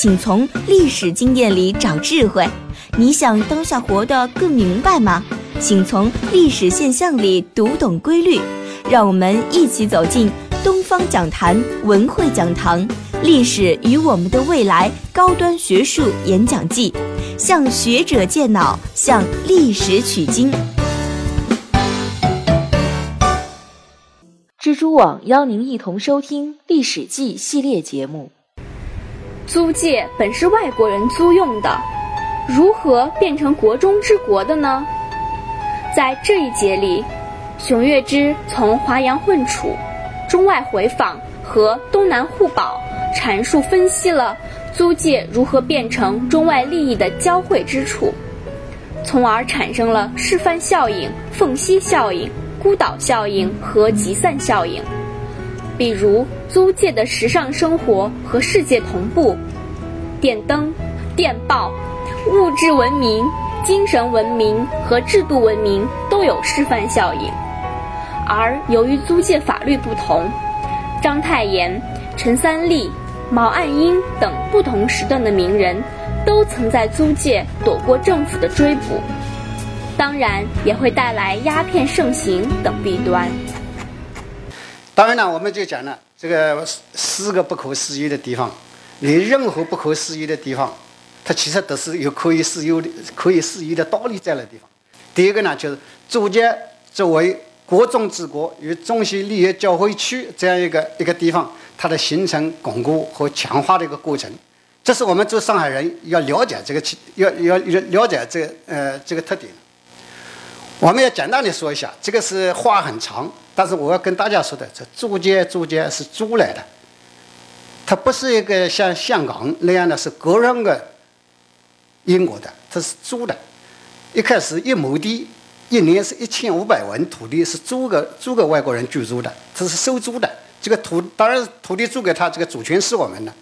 请从历史经验里找智慧。你想当下活得更明白吗？请从历史现象里读懂规律。让我们一起走进东方讲坛文汇讲堂《历史与我们的未来》高端学术演讲季，向学者借脑，向历史取经。蜘蛛网邀您一同收听《历史记》系列节目。租界本是外国人租用的，如何变成国中之国的呢？在这一节里，熊月之从华阳混处、中外回访和东南互保阐述分析了租界如何变成中外利益的交汇之处，从而产生了示范效应、缝隙效应、孤岛效应和集散效应。比如租界的时尚生活和世界同步，电灯、电报、物质文明、精神文明和制度文明都有示范效应。而由于租界法律不同，章太炎、陈三立、毛岸英等不同时段的名人，都曾在租界躲过政府的追捕，当然也会带来鸦片盛行等弊端。当然了，我们就讲了这个四个不可思议的地方。你任何不可思议的地方，它其实都是有可以思议的、可以思议的道理在的地方。第一个呢，就是租界作为国中之国与中西利益交汇区这样一个一个地方，它的形成、巩固和强化的一个过程，这是我们做上海人要了解这个要要要了解这个呃这个特点。我们要简单的说一下，这个是话很长。但是我要跟大家说的，这租界租界是租来的，它不是一个像香港那样的是个人的英国的，它是租的。一开始一亩地一年是一千五百文土地是租给租给外国人居住的，它是收租的。这个土当然土地租给他，这个主权是我们的。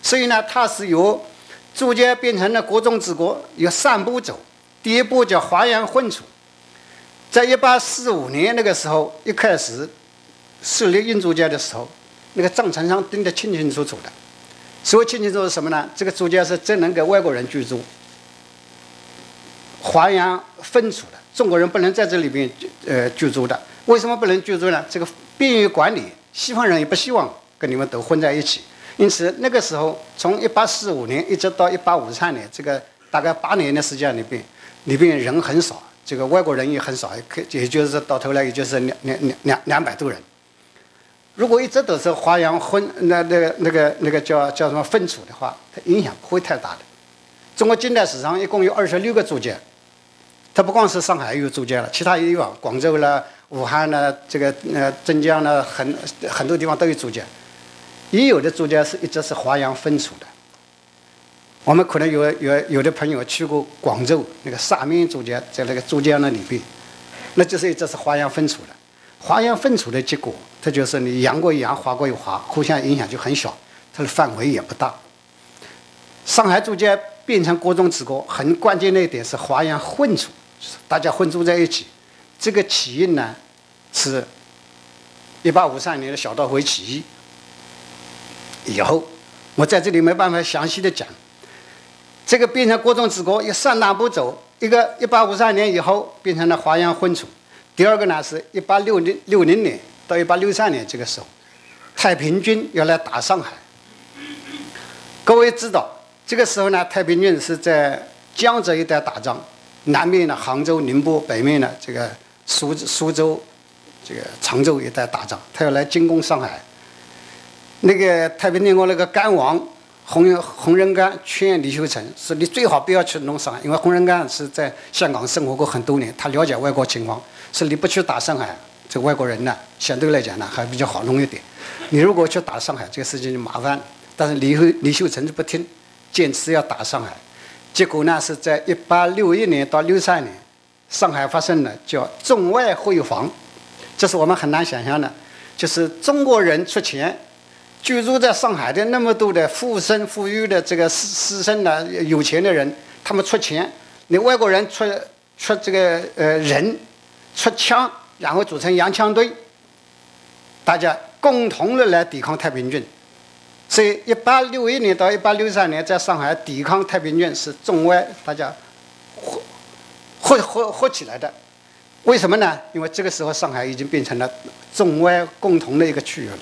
所以呢，它是由租界变成了国中之国，有三步走。第一步叫华阳混处。在一八四五年那个时候，一开始设立印租界的时候，那个章程上定得清清楚楚的。所谓清清楚楚什么呢？这个租界是只能给外国人居住，华阳分处的，中国人不能在这里边呃居住的。为什么不能居住呢？这个便于管理，西方人也不希望跟你们都混在一起。因此那个时候，从一八四五年一直到一八五三年，这个大概八年的时间里边，里边人很少。这个外国人也很少，可也就是到头来也就是两两两两两百多人。如果一直都是华阳混那那个那个那个叫叫什么分处的话，它影响不会太大的。中国近代史上一共有二十六个租界，它不光是上海有租界了，其他地方广州了、武汉了、这个呃镇江了，很很多地方都有租界。也有的租界是一直是华阳分处的。我们可能有有有的朋友去过广州那个沙面珠江，在那个珠江那里边，那就是这是华阳分处的。华阳分处的结果，它就是你阳过阳，华过一华，互相影响就很小，它的范围也不大。上海珠江变成国中之国，很关键的一点是华阳混处，大家混住在一起。这个起因呢，是一八五三年的小刀会起义以后，我在这里没办法详细的讲。这个变成国中之国有三大步走，一个一八五三年以后变成了华阳混处，第二个呢是一八六零六零年到一八六三年这个时候，太平军要来打上海。各位知道，这个时候呢，太平军是在江浙一带打仗，南面的杭州、宁波，北面的这个苏苏州、这个常州一带打仗，他要来进攻上海。那个太平天国那个干王。洪洪仁玕劝李秀成说：“你最好不要去弄上海，因为洪仁玕是在香港生活过很多年，他了解外国情况。说你不去打上海，这外国人呢，相对来讲呢还比较好弄一点。你如果去打上海，这个事情就麻烦。但是李秀李秀成就不听，坚持要打上海。结果呢，是在一八六一年到六三年，上海发生了叫中外会防，这是我们很难想象的，就是中国人出钱，居住在上海的那么多的富绅富裕的这个士士绅呢，有钱的人，他们出钱，你外国人出出这个呃人，出枪，然后组成洋枪队，大家共同的来抵抗太平军。所以，一八六一年到一八六三年，在上海抵抗太平军是中外大家合合合合起来的。为什么呢？因为这个时候上海已经变成了中外共同的一个区域了。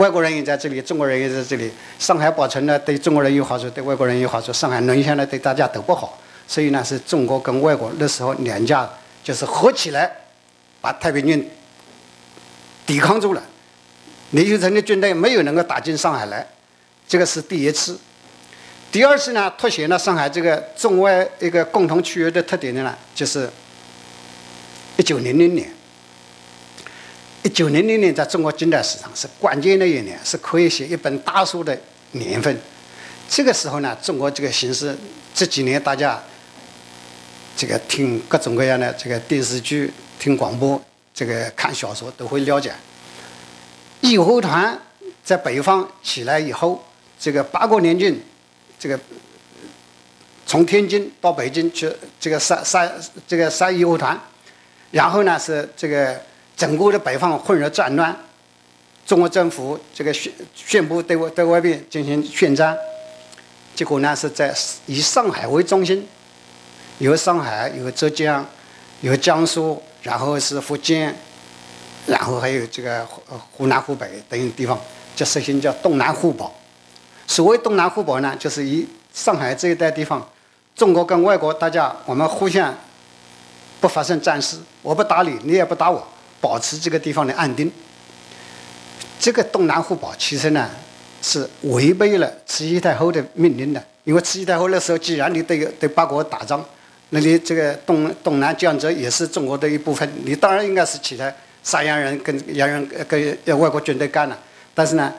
外国人也在这里，中国人也在这里。上海保存了对中国人有好处，对外国人有好处。上海沦陷了，对大家都不好。所以呢，是中国跟外国那时候两家就是合起来，把太平军抵抗住了。李秀成的军队没有能够打进上海来。这个是第一次，第二次呢，凸显了上海这个中外一个共同区域的特点的呢，就是一九零零年。一九零零年在中国近代史上是关键的一年，是可以写一本大书的年份。这个时候呢，中国这个形势，这几年大家这个听各种各样的这个电视剧、听广播、这个看小说都会了解，义和团在北方起来以后。这个八国联军，这个从天津到北京去，这个杀杀这个杀义和团，然后呢是这个整个的北方混入战乱，中国政府这个宣宣布对外对外边进行宣战，结果呢是在以上海为中心，有上海，有浙江，有江苏，然后是福建，然后还有这个湖湖南、湖北等地方，就实行叫东南互保。所谓东南互保呢，就是以上海这一带地方，中国跟外国大家我们互相不发生战事，我不打你，你也不打我，保持这个地方的安定。这个东南互保其实呢是违背了慈禧太后的命令的，因为慈禧太后那时候既然你对对八国打仗，那你这个东东南江浙也是中国的一部分，你当然应该是起来杀洋人，跟洋人跟外国军队干了。但是呢，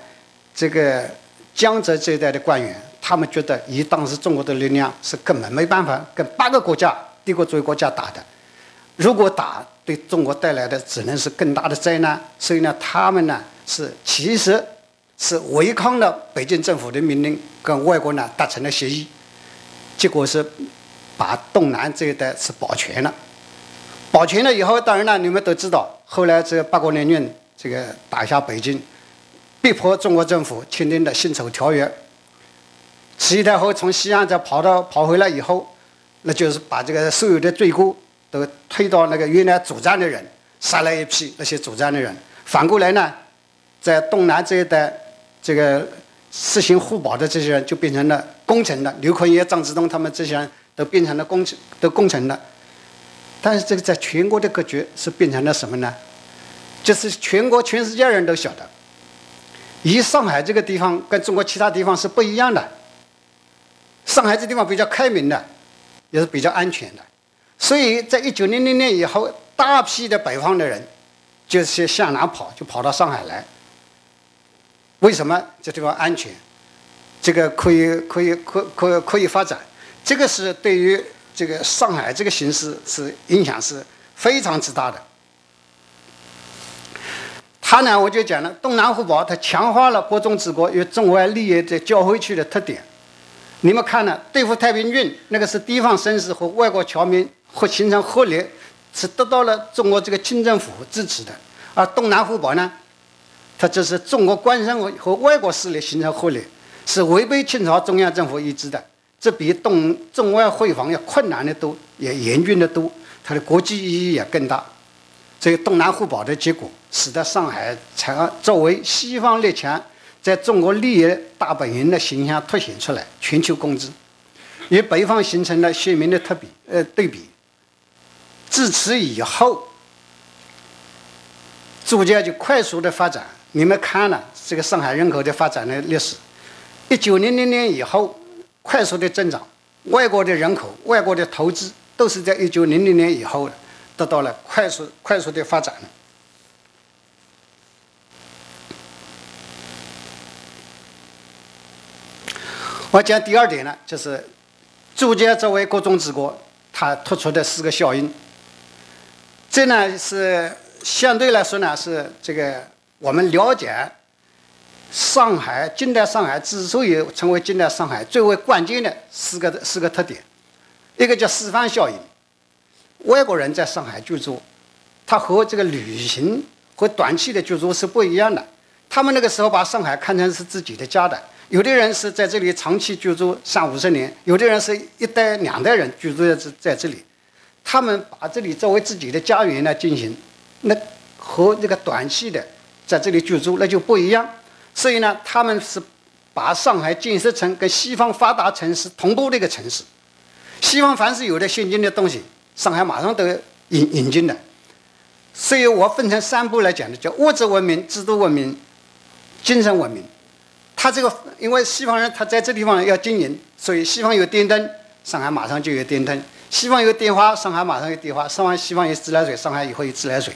这个。江浙这一带的官员，他们觉得以当时中国的力量是根本没办法跟八个国家帝国主义国家打的。如果打，对中国带来的只能是更大的灾难。所以呢，他们呢是其实是违抗了北京政府的命令，跟外国呢达成了协议。结果是把东南这一带是保全了。保全了以后，当然了，你们都知道，后来这八国联军这个打下北京。逼迫中国政府签订的辛丑条约。慈禧太后从西安再跑到跑回来以后，那就是把这个所有的罪过都推到那个原来主战的人，杀了一批那些主战的人。反过来呢，在东南这一带，这个实行互保的这些人就变成了功臣了。刘坤业、张之洞他们这些人都变成了功臣，都功臣了。但是这个在全国的格局是变成了什么呢？就是全国全世界人都晓得。以上海这个地方跟中国其他地方是不一样的。上海这地方比较开明的，也是比较安全的，所以在一九零零年以后，大批的北方的人就是向南跑，就跑到上海来。为什么这地方安全？这个可以可以可可可以发展？这个是对于这个上海这个形势是影响是非常之大的。他呢，我就讲了，东南互保，它强化了国中之国与中外利益的交汇区的特点。你们看呢，对付太平军，那个是地方绅士和外国侨民和形成合力，是得到了中国这个清政府支持的；而东南互保呢，它这是中国官绅和外国势力形成合力，是违背清朝中央政府意志的。这比东中外会防要困难的多，也严峻的多，它的国际意义也更大。这个东南互保的结果，使得上海成作为西方列强在中国利益大本营的形象凸显出来，全球共知，与北方形成了鲜明的特比呃对比。自此以后，逐渐就快速的发展。你们看了这个上海人口的发展的历史，一九零零年以后快速的增长，外国的人口、外国的投资都是在一九零零年以后。得到了快速快速的发展。我讲第二点呢，就是租界作为国中之国，它突出的四个效应。这呢是相对来说呢是这个我们了解上海近代上海之所以成为近代上海最为关键的四个四个特点。一个叫示范效应，外国人在上海居住，他和这个旅行和短期的居住是不一样的。他们那个时候把上海看成是自己的家的。有的人是在这里长期居住三五十年，有的人是一代两代人居住在这在这里，他们把这里作为自己的家园来进行，那和这个短期的在这里居住那就不一样。所以呢，他们是把上海建设成跟西方发达城市同步的一个城市。西方凡是有的先进的东西，上海马上都引引进的。所以我分成三步来讲的，叫物质文明、制度文明、精神文明。他这个，因为西方人他在这地方要经营，所以西方有电灯，上海马上就有电灯；西方有电话，上海马上有电话；上海西方有自来水，上海以后有自来水。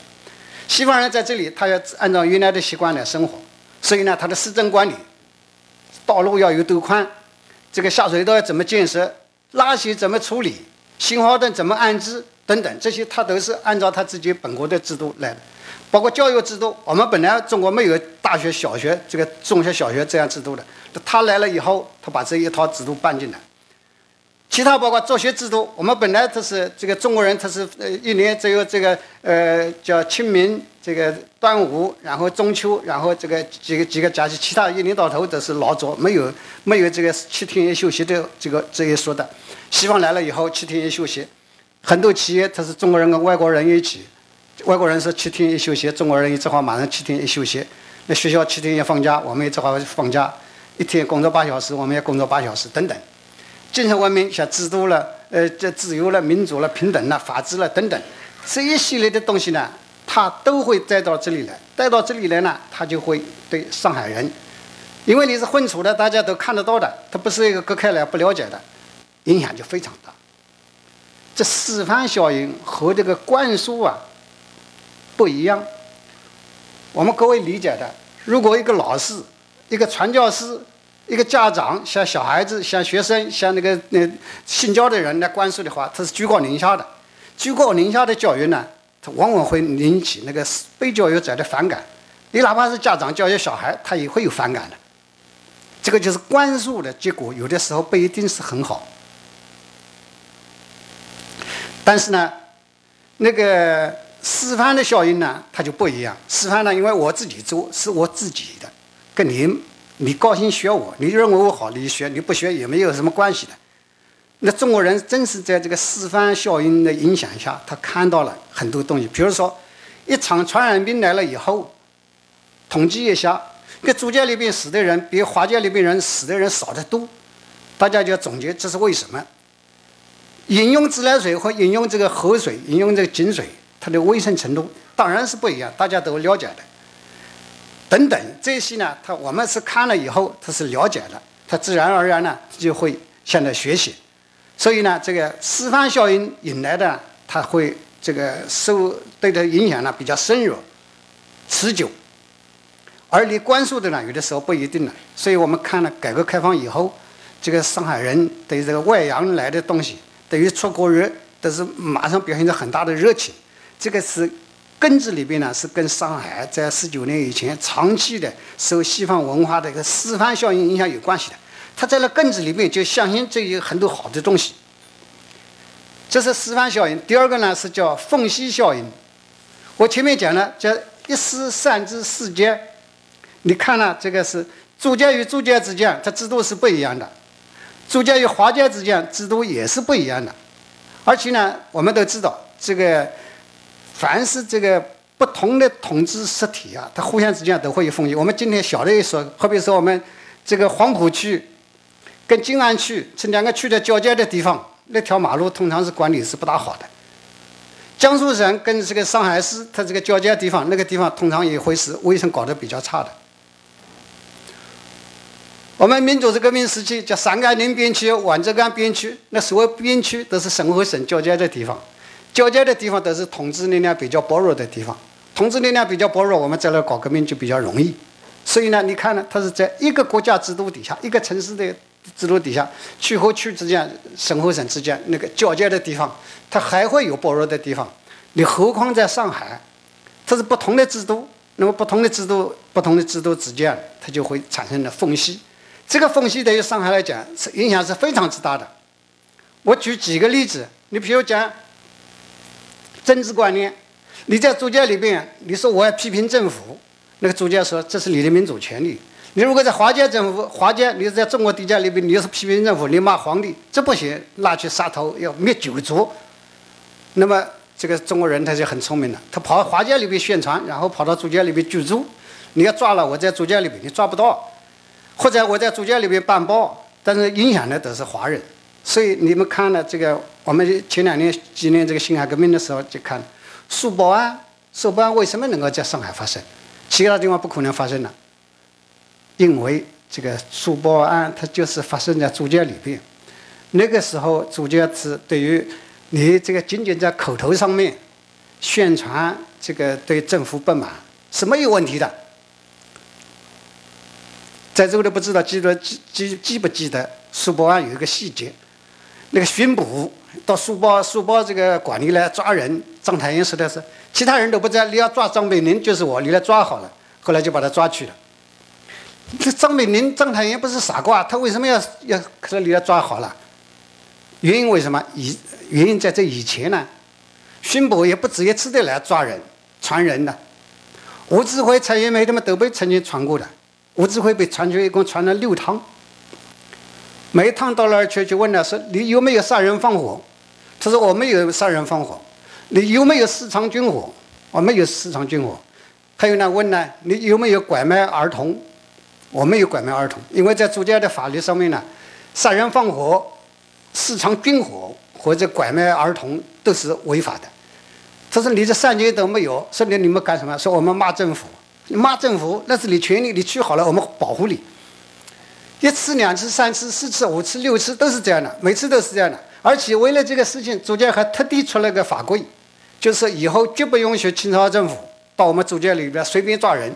西方人在这里，他要按照原来的习惯来生活，所以呢，他的市政管理，道路要有多宽，这个下水道要怎么建设，垃圾怎么处理，信号灯怎么安置等等，这些他都是按照他自己本国的制度来的。包括教育制度，我们本来中国没有大学、小学、这个中学、小学这样制度的，他来了以后，他把这一套制度搬进来。其他包括作息制度，我们本来都是这个中国人，他是呃一年只有这个呃叫清明、这个端午，然后中秋，然后这个几个几个假期，其他一年到头都是劳作，没有没有这个七天一休息的这个这一说的。西方来了以后，七天一休息，很多企业它是中国人跟外国人一起。外国人是七天一休息，中国人一句话马上七天一休息。那学校七天一放假，我们也只好放假，一天工作八小时，我们也工作八小时等等。精神文明像制度了，呃，这自由了、民主了、平等了、法治了等等，这一系列的东西呢，它都会带到这里来。带到这里来呢，它就会对上海人，因为你是混处的，大家都看得到的，它不是一个隔开来不了解的，影响就非常大。这示范效应和这个灌输啊。不一样。我们各位理解的，如果一个老师、一个传教士、一个家长向小孩子、向学生、向那个那信教的人来灌输的话，他是居高临下的。居高临下的教育呢，他往往会引起那个被教育者的反感。你哪怕是家长教育小孩，他也会有反感的。这个就是灌输的结果，有的时候不一定是很好。但是呢，那个。示范的效应呢，它就不一样。示范呢，因为我自己做是我自己的，跟您你高兴学我，你认为我好，你学；你不学也没有什么关系的。那中国人正是在这个示范效应的影响下，他看到了很多东西。比如说，一场传染病来了以后，统计一下，跟租界里边死的人比华界里边人死的人少得多，大家就要总结这是为什么。饮用自来水和饮用这个河水，饮用这个井水。它的卫生程度当然是不一样，大家都了解的。等等这些呢，他我们是看了以后，他是了解的，他自然而然呢就会向他学习。所以呢，这个示范效应引来的，他会这个受对他影响呢比较深入、持久。而你灌输的呢，有的时候不一定了。所以我们看了改革开放以后，这个上海人对这个外洋来的东西，对于出国人都是马上表现出很大的热情。这个是根子里边呢，是跟上海在十九年以前长期的受西方文化的一个示范效应影响有关系的。它在那根子里面就相信这有很多好的东西。这是示范效应。第二个呢是叫缝隙效应。我前面讲了，叫一师三制四阶。你看呢，这个是租界与租界之间，它制度是不一样的；租界与华界之间制度也是不一样的。而且呢，我们都知道这个。凡是这个不同的统治实体啊，它互相之间都会有缝隙。我们今天小的一说，好比说我们这个黄浦区跟静安区这两个区的交界的地方，那条马路通常是管理是不大好的。江苏省跟这个上海市，它这个交界地方，那个地方通常也会是卫生搞得比较差的。我们民主革命时期叫陕甘宁边区、皖浙赣边区，那所谓边区都是省和省交界的地方。交界的地方都是统治力量比较薄弱的地方，统治力量比较薄弱，我们在那搞革命就比较容易。所以呢，你看呢，它是在一个国家制度底下，一个城市的制度底下，区和区之间、省和省之间那个交界的地方，它还会有薄弱的地方。你何况在上海，它是不同的制度，那么不同的制度、不同的制度之间，它就会产生了缝隙。这个缝隙对于上海来讲，是影响是非常之大的。我举几个例子，你比如讲政治观念，你在租界里边，你说我要批评政府，那个租界说这是你的民主权利。你如果在华界政府，华界，你在中国地界里边，你要是批评政府，你骂皇帝，这不行，拿去杀头，要灭九族。那么这个中国人他就很聪明了，他跑华界里边宣传，然后跑到租界里边居住。你要抓了我在租界里边，你抓不到；或者我在租界里边办报，但是影响的都是华人。所以你们看了这个，我们前两年纪念这个辛亥革命的时候，就看苏报案、苏报案为什么能够在上海发生，其他地方不可能发生的。因为这个苏报案，它就是发生在租界里边。那个时候，租界是对于你这个仅仅在口头上面宣传这个对政府不满是没有问题的。在座的不知道记得记记记不记得苏报案有一个细节，那个巡捕到书包书包这个馆里来抓人，章太炎说的是其他人都不在，你要抓张美林就是我，你来抓好了。后来就把他抓去了。这张美林、张太炎不是傻瓜，他为什么要要可能你要抓好了？原因为什么？以原因在这以前呢，巡捕也不止一次的来抓人、传人的。吴志辉、蔡元梅他们都被曾经传过的。吴志辉被传去一共传了六趟，每一趟到那儿去就问他说：“你有没有杀人放火？”他说：“我没有杀人放火。”你有没有私藏军火？我没有私藏军火。还有呢，问呢，你有没有拐卖儿童？我没有拐卖儿童，因为在租界的法律上面呢，杀人放火、私藏军火或者拐卖儿童都是违法的。他说你这三件都没有，说你你们干什么？说我们骂政府，骂政府那是你权利，你去好了，我们保护你。一次、两次、三次、四次、五次、六次都是这样的，每次都是这样的。而且为了这个事情，租界还特地出了个法规，就是以后绝不允许清朝政府到我们租界里边随便抓人。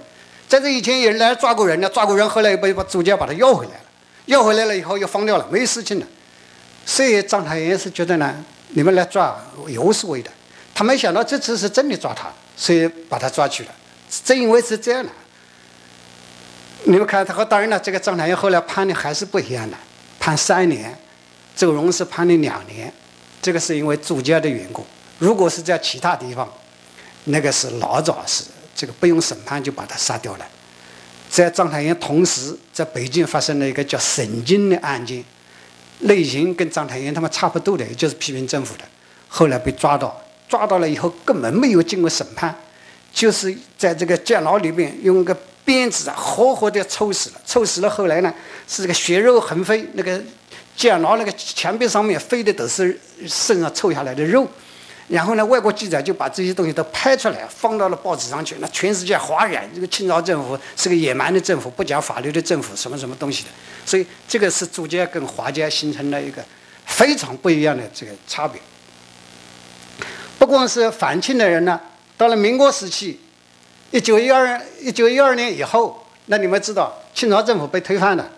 在这以前有人来抓过人，呢，抓过人，后来又被把租界把他要回来了，要回来了以后又放掉了，没事情了。所以章太炎是觉得呢，你们来抓也无所谓的。他没想到这次是真的抓他，所以把他抓去了。正因为是这样的，你们看他和当然了，这个张太炎后来判的还是不一样的，判三年，周荣是判的两年，这个是因为租界的缘故。如果是在其他地方，那个是老早是。这个不用审判就把他杀掉了。在章太炎同时，在北京发生了一个叫沈经的案件，类型跟张太炎他们差不多的，也就是批评政府的。后来被抓到，抓到了以后根本没有经过审判，就是在这个监牢里面用个鞭子啊，活活的抽死了。抽死了后来呢，是这个血肉横飞，那个监牢那个墙壁上面飞的都是身上抽下来的肉。然后呢，外国记者就把这些东西都拍出来，放到了报纸上去。那全世界哗然，这个清朝政府是个野蛮的政府，不讲法律的政府，什么什么东西的。所以这个是租界跟华界形成了一个非常不一样的这个差别。不光是反清的人呢，到了民国时期，一九一二一九一二年以后，那你们知道清朝政府被推翻了，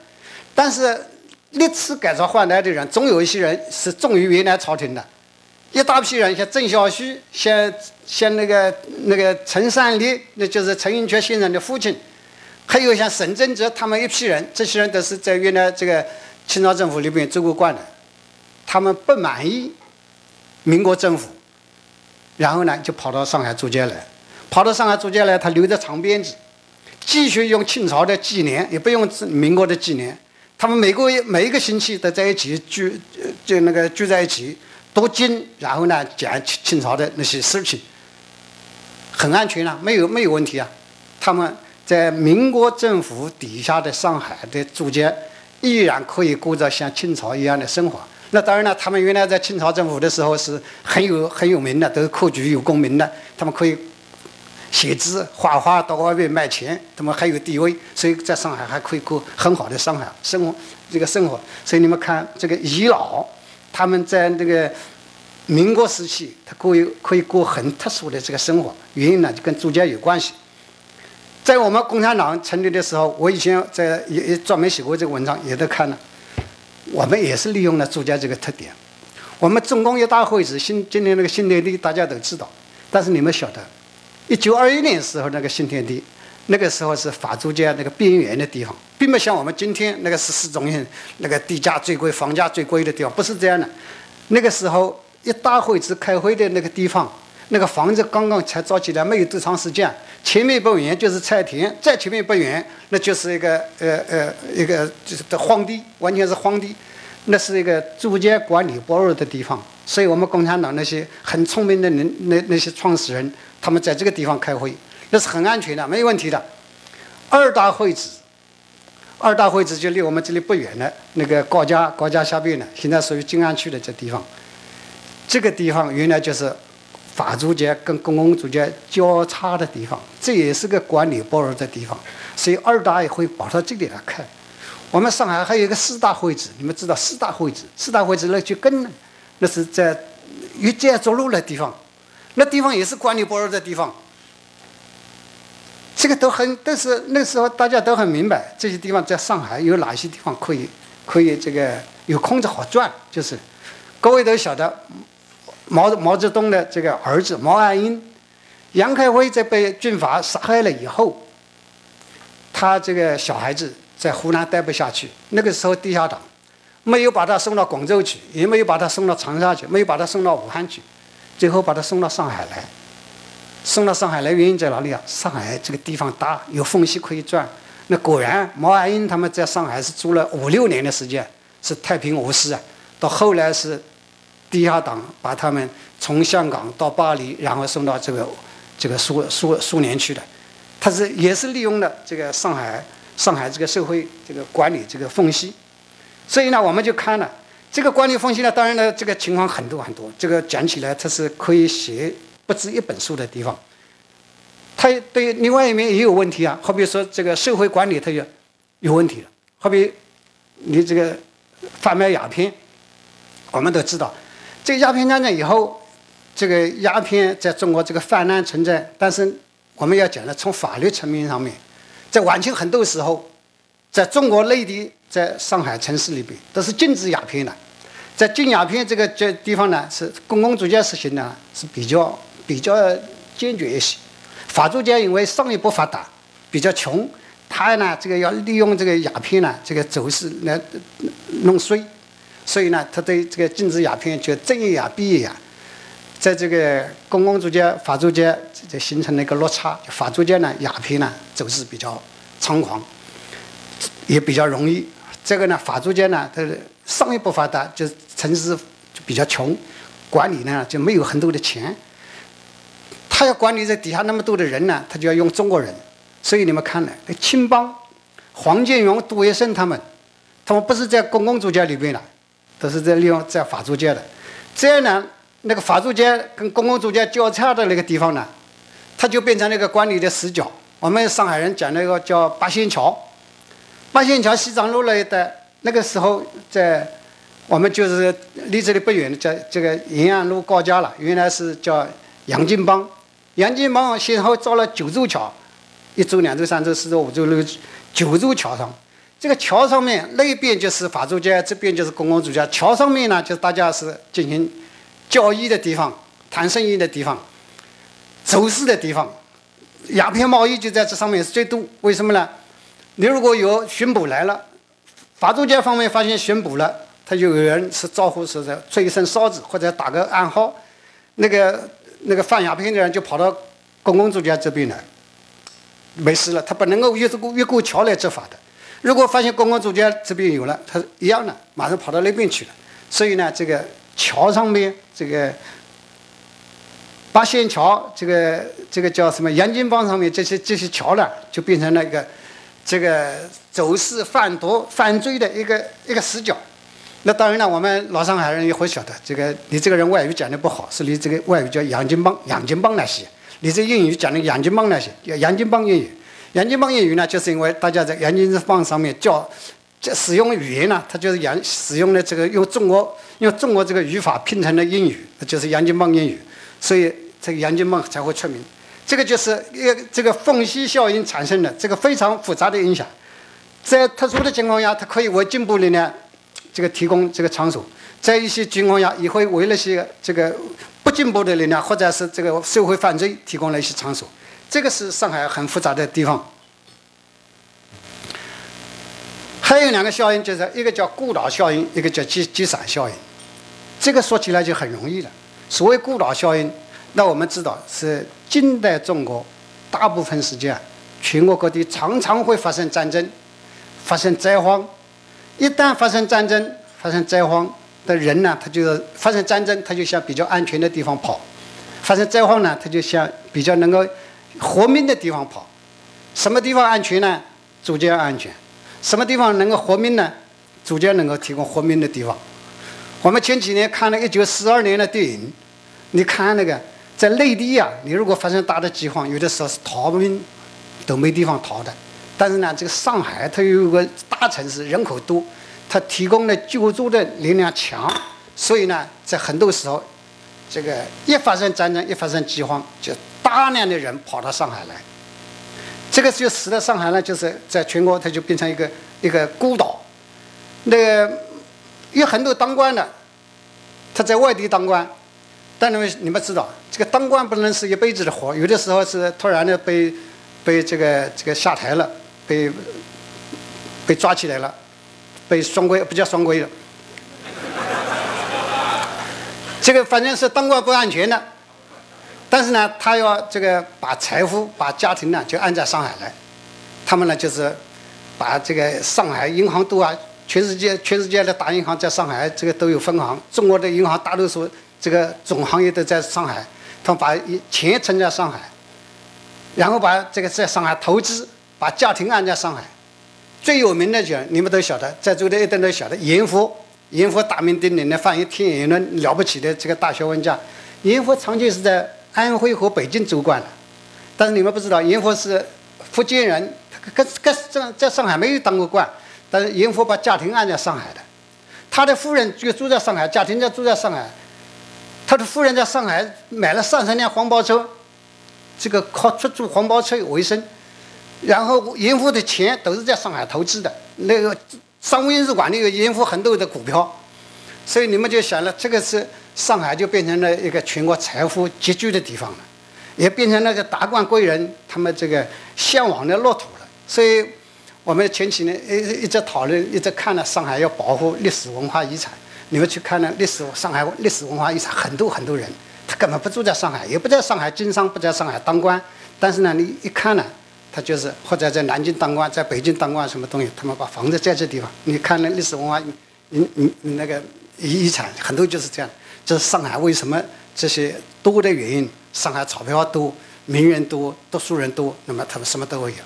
但是历次改朝换代的人，总有一些人是忠于原来朝廷的。一大批人，像郑孝胥，像像那个那个陈善立，那就是陈寅恪先生的父亲，还有像沈振泽他们一批人，这些人都是在原来这个清朝政府里边做过官的，他们不满意民国政府，然后呢就跑到上海租界来，跑到上海租界来，他留着长辫子，继续用清朝的纪年，也不用民国的纪年，他们每个月每一个星期都在一起聚，就那个聚在一起。读经，然后呢讲清清朝的那些事情，很安全啊，没有没有问题啊。他们在民国政府底下的上海的租界，依然可以过着像清朝一样的生活。那当然了，他们原来在清朝政府的时候是很有很有名的，都是科举有功名的，他们可以写字画画，到外面卖钱，他们还有地位，所以在上海还可以过很好的上海生活这个生活。所以你们看这个遗老。他们在那个民国时期，他可以可以过很特殊的这个生活，原因呢就跟租界有关系。在我们共产党成立的时候，我以前在也也专门写过这个文章，也都看了。我们也是利用了朱家这个特点。我们重工业大会址新今年那个新天地大家都知道，但是你们晓得，一九二一年时候那个新天地，那个时候是法租界那个边缘的地方，并不像我们今天那个是市中心那个地价最贵、房价最贵的地方，不是这样的。那个时候一大会址开会的那个地方，那个房子刚刚才造起来，没有多长时间，前面不远就是菜田，再前面不远那就是一个呃呃一个就是的荒地，完全是荒地。那是一个租界管理薄弱的地方，所以我们共产党那些很聪明的人，那那些创始人，他们在这个地方开会，那是很安全的，没有问题的。二大会址，二大会址就离我们这里不远了，那个高架高架下边呢，现在属于静安区的这地方。这个地方原来就是法租界跟公共租界交叉的地方，这也是个管理包容的地方，所以二大也会跑到这里来开。我们上海还有一个四大会址，你们知道四大会址？四大会址那就更那是在越界走路的地方，那地方也是管理薄弱的地方。这个都很，但是那时候大家都很明白，这些地方在上海有哪些地方可以可以这个有空子好赚。就是各位都晓得，毛毛泽东的这个儿子毛岸英，杨开辉在被军阀杀害了以后，他这个小孩子。在湖南待不下去，那个时候地下党没有把他送到广州去，也没有把他送到长沙去，没有把他送到武汉去，最后把他送到上海来。送到上海来原因在哪里啊？上海这个地方大，有缝隙可以钻。那果然，毛岸英他们在上海是住了五六年的时间，是太平无事啊。到后来是地下党把他们从香港到巴黎，然后送到这个这个苏苏苏联去的。他是也是利用了这个上海。上海这个社会这个管理这个缝隙，所以呢，我们就看了这个管理缝隙呢。当然呢，这个情况很多很多，这个讲起来它是可以写不止一本书的地方。它对另外一面也有问题啊，好比说这个社会管理它有有问题了。好比你这个贩卖鸦片，我们都知道，这个鸦片战争以后，这个鸦片在中国这个泛滥存在。但是我们要讲的从法律层面上面。在晚清很多时候，在中国内地，在上海城市里边都是禁止鸦片的。在禁鸦片这个这地方呢，是公共租界实行的是比较比较坚决一些。法租界因为商业不发达，比较穷，他呢这个要利用这个鸦片呢这个走势来弄税，所以呢他对这个禁止鸦片就睁一眼闭一眼。在这个公共租界、法租界就形成了一个落差。法租界呢，鸦片呢走势比较猖狂，也比较容易。这个呢，法租界呢，它商业不发达，就城市就比较穷，管理呢就没有很多的钱。他要管理这底下那么多的人呢，他就要用中国人。所以你们看呢，青帮、黄建荣、杜月笙他们，他们不是在公共租界里边的，都是在利用在法租界的。这样呢。那个法租界跟公共租界交叉的那个地方呢，它就变成那个管理的死角。我们上海人讲那个叫八仙桥，八仙桥西藏路那一带，那个时候在我们就是离这里不远的，在这个延安路高架了。原来是叫杨金帮，杨金帮先后造了九座桥，一座、两座、三座、四座、五座、六座九座桥上。这个桥上面那边就是法租界，这边就是公共租界。桥上面呢，就大家是进行。交易的地方，谈生意的地方，走私的地方，鸦片贸易就在这上面是最多。为什么呢？你如果有巡捕来了，法租界方面发现巡捕了，他就有人是招呼是在吹一声哨子或者打个暗号，那个那个贩鸦片的人就跑到公共租界这边来，没事了，他不能够越过越过桥来执法的。如果发现公共租界这边有了，他一样的，马上跑到那边去了。所以呢，这个。桥上面这个八仙桥，这个这个叫什么？杨金帮上面这些这些桥呢，就变成了一个这个走私贩毒犯罪的一个一个死角。那当然了，我们老上海人也会晓得，这个你这个人外语讲的不好，是你这个外语叫杨金帮，杨金帮那些。你这英语讲的杨金帮那些，叫杨金帮英语。杨金帮英语呢，就是因为大家在杨金帮上面叫。这使用语言呢，它就是杨使用的这个用中国用中国这个语法拼成的英语，就是杨金帮英语，所以这个杨金帮才会出名。这个就是一个这个缝隙效应产生的这个非常复杂的影响，在特殊的情况下，它可以为进步力量这个提供这个场所，在一些情况下也会为那些这个不进步的力量或者是这个社会犯罪提供了一些场所。这个是上海很复杂的地方。还有两个效应，就是一个叫孤岛效应，一个叫积积散效应。这个说起来就很容易了。所谓孤岛效应，那我们知道是近代中国大部分时间，全国各地常常会发生战争，发生灾荒。一旦发生战争、发生灾荒的人呢，他就发生战争，他就向比较安全的地方跑；发生灾荒呢，他就向比较能够活命的地方跑。什么地方安全呢？逐渐安全。什么地方能够活命呢？逐渐能够提供活命的地方。我们前几年看了一九四二年的电影，你看那个在内地呀，你如果发生大的饥荒，有的时候是逃命都没地方逃的。但是呢，这个上海它有个大城市，人口多，它提供的救助的力量强，所以呢，在很多时候，这个一发生战争，一发生饥荒，就大量的人跑到上海来。这个就使得上海呢，就是在全国，它就变成一个一个孤岛。那个有很多当官的，他在外地当官，但你们你们知道，这个当官不能是一辈子的活，有的时候是突然的被被这个这个下台了，被被抓起来了，被双规不叫双规了，这个反正是当官不安全的。但是呢，他要这个把财富、把家庭呢，就安在上海来。他们呢，就是把这个上海银行都啊，全世界全世界的大银行在上海这个都有分行。中国的银行大多数这个总行业都在上海，他们把钱存在上海，然后把这个在上海投资，把家庭安在上海。最有名的讲，你们都晓得，在座的一定都晓得，严复，严复大名鼎鼎的翻译《天演论》了不起的这个大学问家，严复长期是在。安徽和北京做官的，但是你们不知道，严复是福建人，跟跟在在上海没有当过官，但是严复把家庭安在上海的，他的夫人就住在上海，家庭就住在上海，他的夫人在上海买了三十辆黄包车，这个靠出租黄包车为生，然后严复的钱都是在上海投资的，那个商务印书馆里有严复很多的股票，所以你们就想了，这个是。上海就变成了一个全国财富集聚的地方了，也变成那个达官贵人他们这个向往的乐土了。所以，我们前几年一一直讨论，一直看了上海要保护历史文化遗产。你们去看那历史上海历史文化遗产，很多很多人，他根本不住在上海，也不在上海经商，不在上海当官。但是呢，你一看呢，他就是或者在南京当官，在北京当官，什么东西，他们把房子在这地方。你看那历史文化，你你你那个遗遗产很多就是这样。这是上海为什么这些多的原因？上海钞票多，名人多，读书人多，那么他们什么都会有。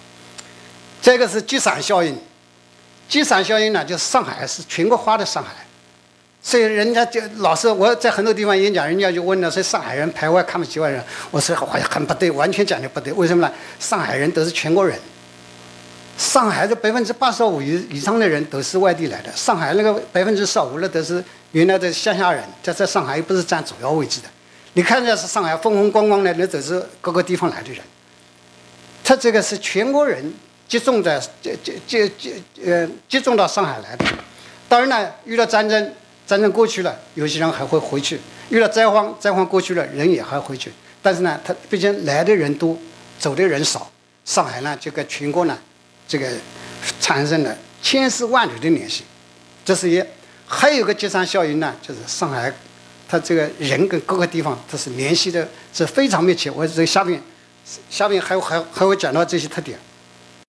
这个是积散效应，积散效应呢，就是上海是全国化的上海，所以人家就老是我在很多地方演讲，人家就问了，说上海人排外看不起外人，我说好像很不对，完全讲的不对。为什么呢？上海人都是全国人，上海的百分之八十五以以上的人都是外地来的，上海那个百分之十五的都是。原来的乡下人，在在上海又不是占主要位置的。你看着是上海风风光光的，那都是各个地方来的人。他这个是全国人集中在集集集集呃集中到上海来的。当然呢，遇到战争，战争过去了，有些人还会回去；遇到灾荒，灾荒过去了，人也还回去。但是呢，他毕竟来的人多，走的人少。上海呢，就跟全国呢，这个产生了千丝万缕的联系。这是一。还有个集散效应呢，就是上海，它这个人跟各个地方它是联系的，是非常密切。我这下面，下面还还还会讲到这些特点。